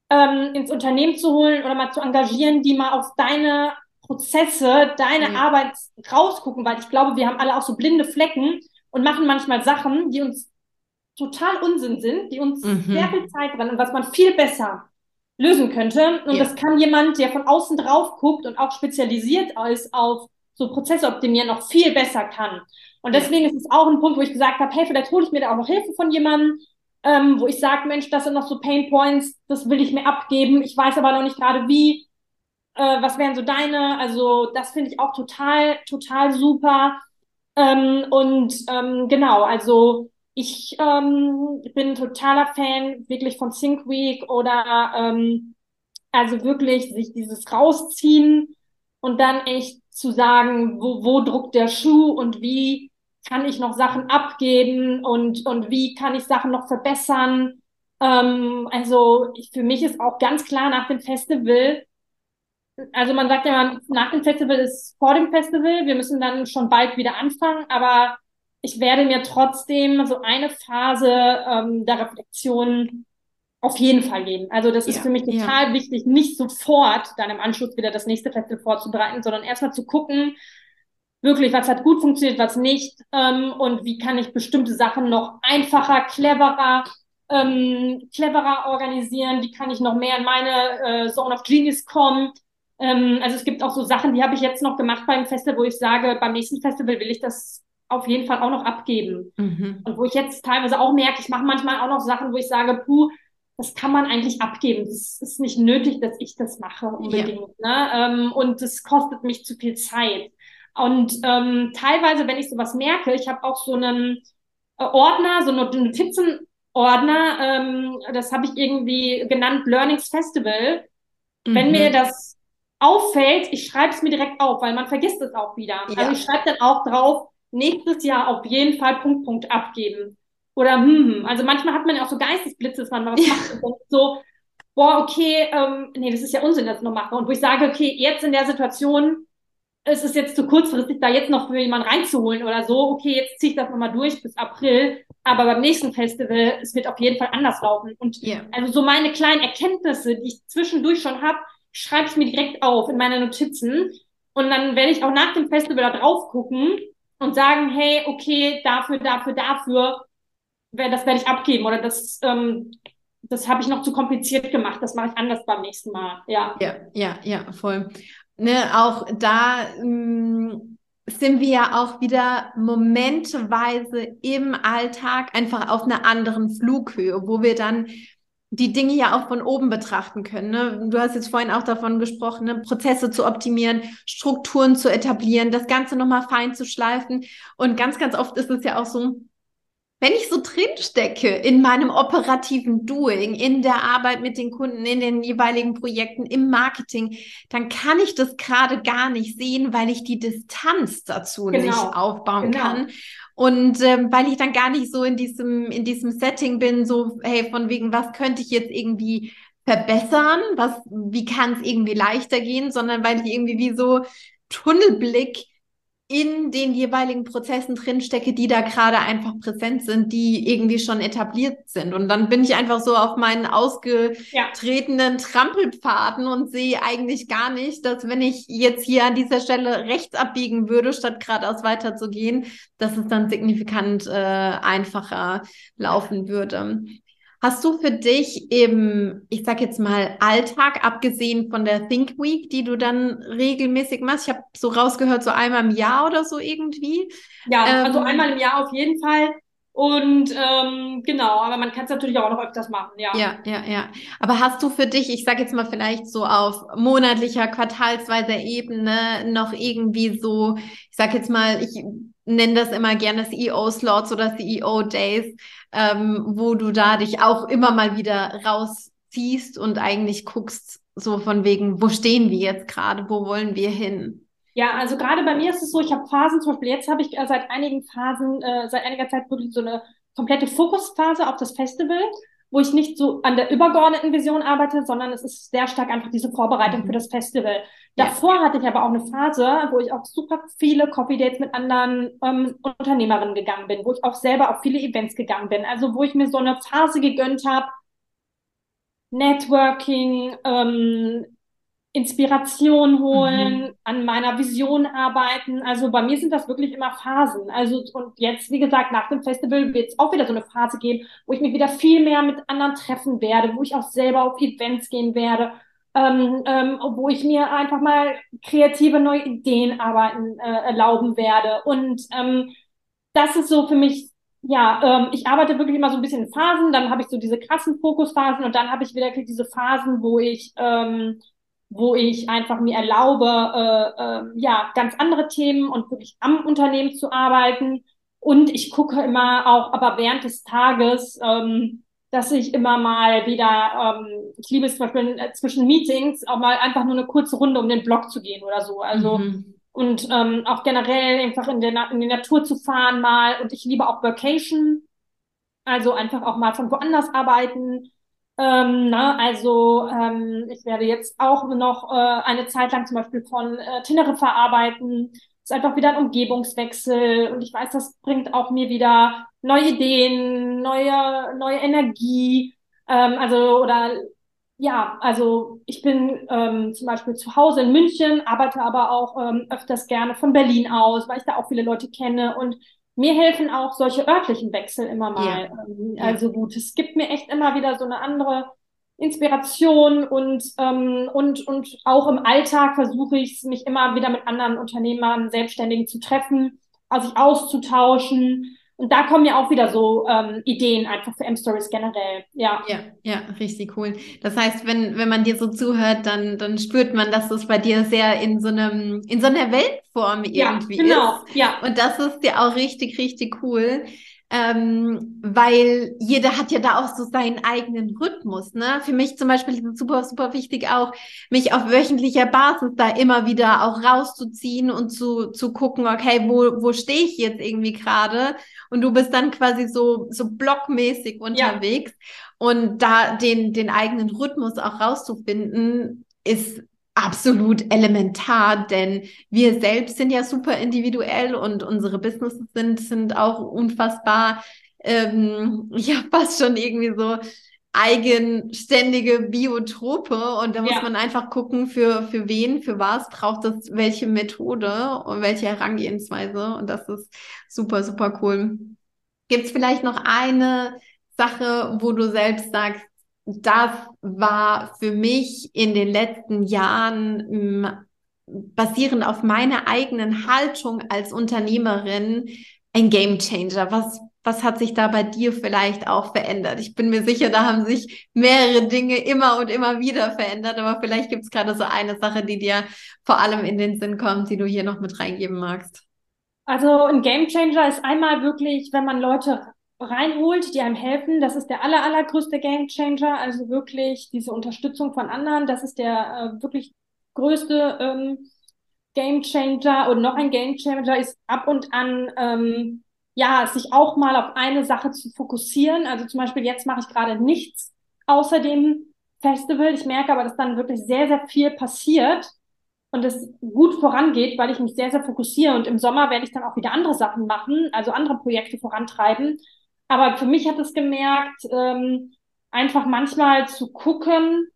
ähm, ins Unternehmen zu holen oder mal zu engagieren, die mal auf deine Prozesse, deine mhm. Arbeit rausgucken, weil ich glaube, wir haben alle auch so blinde Flecken und machen manchmal Sachen, die uns total Unsinn sind, die uns mhm. sehr viel Zeit rennen und was man viel besser lösen könnte. Und ja. das kann jemand, der von außen drauf guckt und auch spezialisiert ist auf so Prozesse optimieren, noch viel besser kann. Und deswegen ja. ist es auch ein Punkt, wo ich gesagt habe, hey, vielleicht hole ich mir da auch noch Hilfe von jemandem, ähm, wo ich sage, Mensch, das sind noch so Pain Points, das will ich mir abgeben. Ich weiß aber noch nicht gerade wie. Äh, was wären so deine? Also das finde ich auch total, total super. Ähm, und ähm, genau, also ich ähm, bin totaler Fan wirklich von Think Week oder ähm, also wirklich sich dieses rausziehen und dann echt zu sagen, wo, wo druckt der Schuh und wie kann ich noch Sachen abgeben und, und wie kann ich Sachen noch verbessern. Ähm, also ich, für mich ist auch ganz klar nach dem Festival, also man sagt ja, nach dem Festival ist vor dem Festival, wir müssen dann schon bald wieder anfangen, aber ich werde mir trotzdem so eine Phase ähm, der Reflexion auf jeden Fall geben. Also das ist ja, für mich total ja. wichtig, nicht sofort dann im Anschluss wieder das nächste Festival vorzubereiten, sondern erstmal zu gucken, wirklich, was hat gut funktioniert, was nicht ähm, und wie kann ich bestimmte Sachen noch einfacher, cleverer, ähm, cleverer organisieren, wie kann ich noch mehr in meine äh, Zone of Genius kommen. Ähm, also es gibt auch so Sachen, die habe ich jetzt noch gemacht beim Festival, wo ich sage, beim nächsten Festival will ich das auf jeden Fall auch noch abgeben. Mhm. Und wo ich jetzt teilweise auch merke, ich mache manchmal auch noch Sachen, wo ich sage, puh, das kann man eigentlich abgeben. Das ist nicht nötig, dass ich das mache unbedingt. Ja. Ne? Ähm, und das kostet mich zu viel Zeit. Und ähm, teilweise, wenn ich sowas merke, ich habe auch so einen äh, Ordner, so einen Notizenordner, ähm, das habe ich irgendwie genannt Learnings Festival. Mhm. Wenn mir das auffällt, ich schreibe es mir direkt auf, weil man vergisst es auch wieder. Ja. Also ich schreibe dann auch drauf, nächstes Jahr auf jeden Fall Punkt, Punkt abgeben. Oder hm, hm. also manchmal hat man ja auch so Geistesblitze, dass man was macht und so, boah, okay, ähm, nee, das ist ja Unsinn, das noch mache. Und wo ich sage, okay, jetzt in der Situation es ist jetzt zu kurzfristig, da jetzt noch für jemanden reinzuholen oder so. Okay, jetzt ziehe ich das nochmal durch bis April. Aber beim nächsten Festival, es wird auf jeden Fall anders laufen. Und yeah. also so meine kleinen Erkenntnisse, die ich zwischendurch schon habe, schreibe ich mir direkt auf in meine Notizen. Und dann werde ich auch nach dem Festival da drauf gucken und sagen, hey, okay, dafür, dafür, dafür, das werde ich abgeben oder das, ähm, das habe ich noch zu kompliziert gemacht. Das mache ich anders beim nächsten Mal. Ja. Ja, ja, ja, voll ne, auch da ähm, sind wir ja auch wieder momentweise im Alltag einfach auf einer anderen Flughöhe, wo wir dann die Dinge ja auch von oben betrachten können. Ne? Du hast jetzt vorhin auch davon gesprochen, ne? Prozesse zu optimieren, Strukturen zu etablieren, das Ganze nochmal fein zu schleifen. Und ganz, ganz oft ist es ja auch so, wenn ich so drinstecke in meinem operativen Doing, in der Arbeit mit den Kunden, in den jeweiligen Projekten, im Marketing, dann kann ich das gerade gar nicht sehen, weil ich die Distanz dazu genau. nicht aufbauen genau. kann. Und ähm, weil ich dann gar nicht so in diesem, in diesem Setting bin, so, hey, von wegen, was könnte ich jetzt irgendwie verbessern? Was, wie kann es irgendwie leichter gehen? Sondern weil ich irgendwie wie so Tunnelblick in den jeweiligen Prozessen drinstecke, die da gerade einfach präsent sind, die irgendwie schon etabliert sind. Und dann bin ich einfach so auf meinen ausgetretenen ja. Trampelpfaden und sehe eigentlich gar nicht, dass wenn ich jetzt hier an dieser Stelle rechts abbiegen würde, statt geradeaus weiterzugehen, dass es dann signifikant äh, einfacher laufen würde. Hast du für dich im, ich sag jetzt mal, Alltag, abgesehen von der Think Week, die du dann regelmäßig machst? Ich habe so rausgehört, so einmal im Jahr oder so irgendwie. Ja, also ähm, also einmal im Jahr auf jeden Fall. Und ähm, genau, aber man kann es natürlich auch noch öfters machen, ja. Ja, ja, ja. Aber hast du für dich, ich sag jetzt mal vielleicht so auf monatlicher, quartalsweiser Ebene noch irgendwie so, ich sag jetzt mal, ich nenne das immer gerne CEO-Slots oder CEO-Days, ähm, wo du da dich auch immer mal wieder rausziehst und eigentlich guckst, so von wegen, wo stehen wir jetzt gerade, wo wollen wir hin? Ja, also gerade bei mir ist es so, ich habe Phasen, zum Beispiel jetzt habe ich äh, seit einigen Phasen, äh, seit einiger Zeit wirklich so eine komplette Fokusphase auf das Festival, wo ich nicht so an der übergeordneten Vision arbeite, sondern es ist sehr stark einfach diese Vorbereitung für mhm. das Festival. Davor hatte ich aber auch eine Phase, wo ich auch super viele Coffee Dates mit anderen ähm, Unternehmerinnen gegangen bin, wo ich auch selber auf viele Events gegangen bin. Also wo ich mir so eine Phase gegönnt habe, Networking, ähm, Inspiration holen, mhm. an meiner Vision arbeiten. Also bei mir sind das wirklich immer Phasen. Also und jetzt, wie gesagt, nach dem Festival wird es auch wieder so eine Phase geben, wo ich mich wieder viel mehr mit anderen treffen werde, wo ich auch selber auf Events gehen werde, ähm, ähm, wo ich mir einfach mal kreative neue Ideen arbeiten äh, erlauben werde. Und ähm, das ist so für mich ja, ähm, ich arbeite wirklich immer so ein bisschen in Phasen, dann habe ich so diese krassen Fokusphasen und dann habe ich wieder diese Phasen, wo ich ähm, wo ich einfach mir erlaube, äh, äh, ja, ganz andere Themen und wirklich am Unternehmen zu arbeiten. Und ich gucke immer auch, aber während des Tages, ähm, dass ich immer mal wieder, ähm, ich liebe es zum Beispiel äh, zwischen Meetings auch mal einfach nur eine kurze Runde um den Block zu gehen oder so. Also mhm. und ähm, auch generell einfach in, der, in die Natur zu fahren mal. Und ich liebe auch Vacation, also einfach auch mal von woanders arbeiten. Ähm, na, also ähm, ich werde jetzt auch noch äh, eine Zeit lang zum Beispiel von äh, Teneriffa arbeiten. Ist einfach wieder ein Umgebungswechsel und ich weiß, das bringt auch mir wieder neue Ideen, neue neue Energie. Ähm, also oder ja, also ich bin ähm, zum Beispiel zu Hause in München, arbeite aber auch ähm, öfters gerne von Berlin aus, weil ich da auch viele Leute kenne und mir helfen auch solche örtlichen Wechsel immer mal. Ja. Ähm, also gut, es gibt mir echt immer wieder so eine andere Inspiration und, ähm, und, und auch im Alltag versuche ich mich immer wieder mit anderen Unternehmern, Selbstständigen zu treffen, also sich auszutauschen und da kommen ja auch wieder so ähm, Ideen einfach für M-Stories generell. Ja. ja, ja, richtig cool. Das heißt, wenn, wenn man dir so zuhört, dann, dann spürt man, dass es bei dir sehr in so einem, in so einer Weltform irgendwie ja, genau. ist. Ja. Und das ist ja auch richtig, richtig cool ähm, weil jeder hat ja da auch so seinen eigenen Rhythmus. Ne? Für mich zum Beispiel ist es super, super wichtig auch, mich auf wöchentlicher Basis da immer wieder auch rauszuziehen und zu, zu gucken, okay, wo, wo stehe ich jetzt irgendwie gerade? Und du bist dann quasi so, so blockmäßig unterwegs. Ja. Und da den, den eigenen Rhythmus auch rauszufinden, ist absolut elementar, denn wir selbst sind ja super individuell und unsere Businesses sind, sind auch unfassbar, ähm, *laughs* ja, fast schon irgendwie so eigenständige Biotope und da muss ja. man einfach gucken, für, für wen, für was braucht es welche Methode und welche Herangehensweise und das ist super, super cool. Gibt es vielleicht noch eine Sache, wo du selbst sagst, das war für mich in den letzten Jahren basierend auf meiner eigenen Haltung als Unternehmerin ein Game Changer. Was, was hat sich da bei dir vielleicht auch verändert? Ich bin mir sicher, da haben sich mehrere Dinge immer und immer wieder verändert, aber vielleicht gibt es gerade so eine Sache, die dir vor allem in den Sinn kommt, die du hier noch mit reingeben magst. Also ein Game Changer ist einmal wirklich, wenn man Leute reinholt, die einem helfen. Das ist der aller, allergrößte Game Changer. Also wirklich diese Unterstützung von anderen. Das ist der äh, wirklich größte ähm, Game Changer. Und noch ein Game Changer ist ab und an, ähm, ja, sich auch mal auf eine Sache zu fokussieren. Also zum Beispiel jetzt mache ich gerade nichts außer dem Festival. Ich merke aber, dass dann wirklich sehr, sehr viel passiert und es gut vorangeht, weil ich mich sehr, sehr fokussiere. Und im Sommer werde ich dann auch wieder andere Sachen machen, also andere Projekte vorantreiben. Aber für mich hat es gemerkt, ähm, einfach manchmal zu gucken,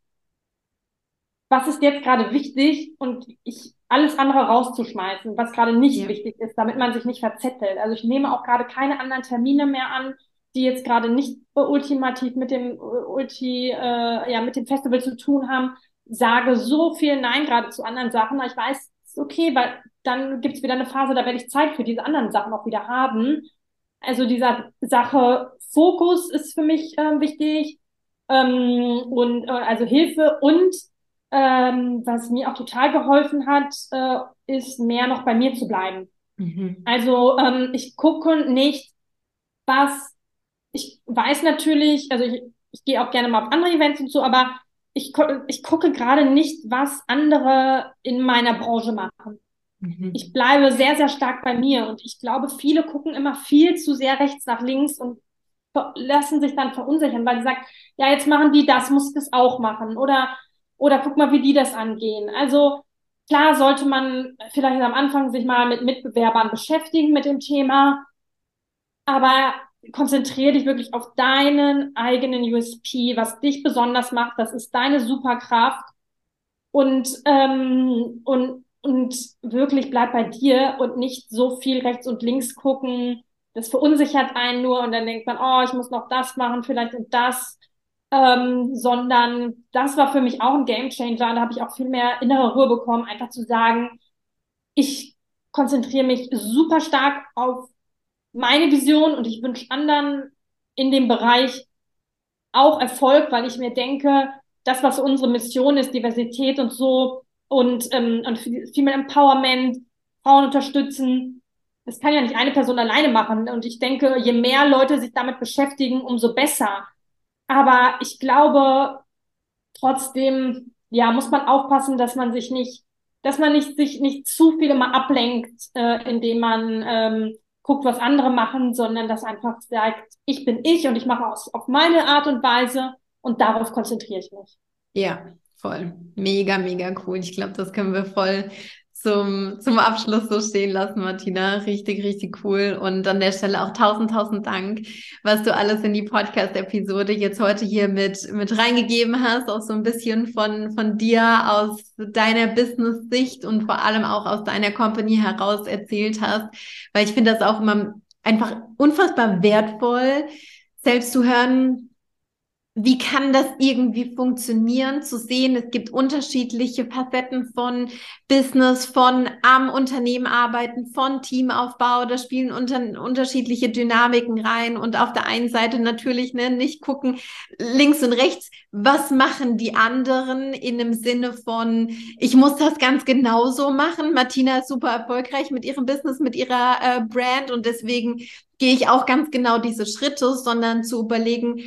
was ist jetzt gerade wichtig und ich alles andere rauszuschmeißen, was gerade nicht ja. wichtig ist, damit man sich nicht verzettelt. Also ich nehme auch gerade keine anderen Termine mehr an, die jetzt gerade nicht ultimativ mit dem Ulti, äh, ja, mit dem Festival zu tun haben, sage so viel Nein gerade zu anderen Sachen. Ich weiß, es ist okay, weil dann gibt es wieder eine Phase, da werde ich Zeit für diese anderen Sachen auch wieder haben. Also dieser Sache Fokus ist für mich äh, wichtig ähm, und äh, also Hilfe und ähm, was mir auch total geholfen hat, äh, ist mehr noch bei mir zu bleiben. Mhm. Also ähm, ich gucke nicht, was ich weiß natürlich, also ich, ich gehe auch gerne mal auf andere Events und so, aber ich, ich gucke gerade nicht, was andere in meiner Branche machen. Mhm. Ich bleibe sehr, sehr stark bei mir und ich glaube, viele gucken immer viel zu sehr rechts nach links und lassen sich dann verunsichern, weil sie sagen, ja, jetzt machen die das, muss ich das auch machen oder, oder guck mal, wie die das angehen. Also klar sollte man vielleicht am Anfang sich mal mit Mitbewerbern beschäftigen mit dem Thema, aber konzentriere dich wirklich auf deinen eigenen USP, was dich besonders macht, das ist deine Superkraft und, ähm, und, und wirklich bleib bei dir und nicht so viel rechts und links gucken. Das verunsichert einen nur und dann denkt man, oh, ich muss noch das machen, vielleicht und das. Ähm, sondern das war für mich auch ein Gamechanger. Da habe ich auch viel mehr innere Ruhe bekommen, einfach zu sagen, ich konzentriere mich super stark auf meine Vision und ich wünsche anderen in dem Bereich auch Erfolg, weil ich mir denke, das, was unsere Mission ist, Diversität und so und, ähm, und Female Empowerment, Frauen unterstützen, das kann ja nicht eine Person alleine machen. Und ich denke, je mehr Leute sich damit beschäftigen, umso besser. Aber ich glaube, trotzdem, ja, muss man aufpassen, dass man sich nicht, dass man nicht sich nicht zu viel immer ablenkt, äh, indem man ähm, guckt, was andere machen, sondern dass einfach sagt, ich bin ich und ich mache es auf meine Art und Weise und darauf konzentriere ich mich. Ja, voll. Mega, mega cool. Ich glaube, das können wir voll zum, zum Abschluss so stehen lassen, Martina. Richtig, richtig cool. Und an der Stelle auch tausend, tausend Dank, was du alles in die Podcast-Episode jetzt heute hier mit, mit reingegeben hast. Auch so ein bisschen von, von dir aus deiner Business-Sicht und vor allem auch aus deiner Company heraus erzählt hast. Weil ich finde das auch immer einfach unfassbar wertvoll, selbst zu hören, wie kann das irgendwie funktionieren, zu sehen, es gibt unterschiedliche Facetten von Business, von am Unternehmen arbeiten, von Teamaufbau, da spielen unter, unterschiedliche Dynamiken rein. Und auf der einen Seite natürlich ne, nicht gucken links und rechts, was machen die anderen in dem Sinne von, ich muss das ganz genauso machen. Martina ist super erfolgreich mit ihrem Business, mit ihrer äh, Brand. Und deswegen gehe ich auch ganz genau diese Schritte, sondern zu überlegen,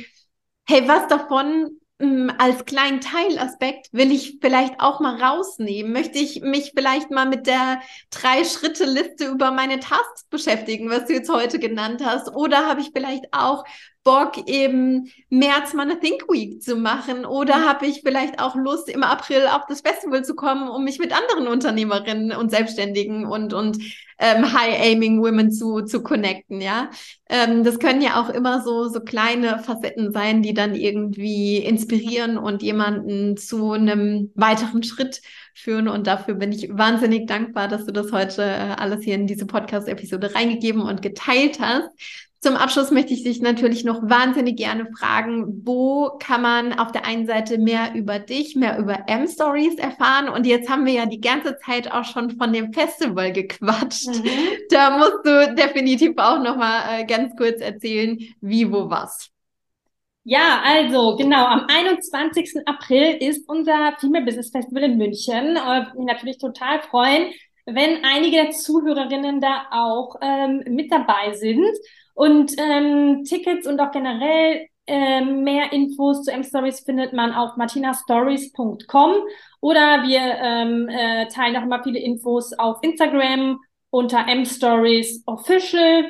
hey, was davon mh, mm, als kleinen Teilaspekt will ich vielleicht auch mal rausnehmen? Möchte ich mich vielleicht mal mit der Drei-Schritte-Liste über meine Tasks beschäftigen, was du jetzt heute genannt hast? Oder habe ich vielleicht auch Bock, im März mal eine Think Week zu machen? Oder mhm. habe ich vielleicht auch Lust, im April auf das Festival zu kommen, um mich mit anderen Unternehmerinnen und Selbstständigen und, und ähm, High-Aiming Women zu, zu connecten, ja? Ähm, das können ja auch immer so, so kleine Facetten sein, die dann irgendwie inspirieren und jemanden zu einem weiteren Schritt führen. Und dafür bin ich wahnsinnig dankbar, dass du das heute äh, alles hier in diese Podcast-Episode reingegeben und geteilt hast. Zum Abschluss möchte ich dich natürlich noch wahnsinnig gerne fragen, wo kann man auf der einen Seite mehr über dich, mehr über M-Stories erfahren? Und jetzt haben wir ja die ganze Zeit auch schon von dem Festival gequatscht. Mhm. Da musst du definitiv auch noch mal äh, ganz kurz erzählen, wie, wo, was. Ja, also genau, am 21. April ist unser Female Business Festival in München. Äh, mich natürlich total freuen, wenn einige der Zuhörerinnen da auch ähm, mit dabei sind. Und ähm, Tickets und auch generell äh, mehr Infos zu M-Stories findet man auf martinastories.com oder wir ähm, äh, teilen auch immer viele Infos auf Instagram unter M-Stories Official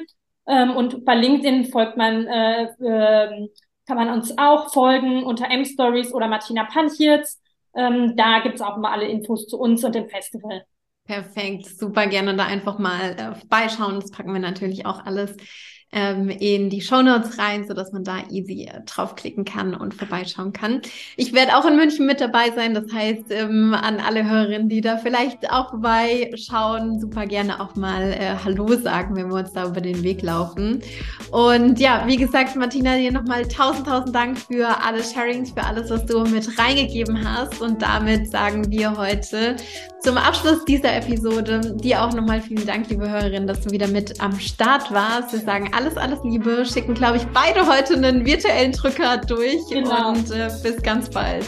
ähm, und bei LinkedIn folgt man, äh, äh, kann man uns auch folgen unter M-Stories oder Martina Panchitz. Ähm, da gibt's auch immer alle Infos zu uns und dem Festival. Perfekt, super gerne da einfach mal äh, vorbeischauen. Das packen wir natürlich auch alles ähm, in die Shownotes rein, so dass man da easy äh, draufklicken kann und vorbeischauen kann. Ich werde auch in München mit dabei sein. Das heißt, ähm, an alle Hörerinnen, die da vielleicht auch vorbeischauen, super gerne auch mal äh, Hallo sagen, wenn wir uns da über den Weg laufen. Und ja, wie gesagt, Martina, dir nochmal tausend, tausend Dank für alle Sharings, für alles, was du mit reingegeben hast. Und damit sagen wir heute zum Abschluss dieser Episode dir auch nochmal vielen Dank, liebe Hörerin, dass du wieder mit am Start warst. Wir sagen alles, alles Liebe, schicken, glaube ich, beide heute einen virtuellen Drücker durch genau. und äh, bis ganz bald.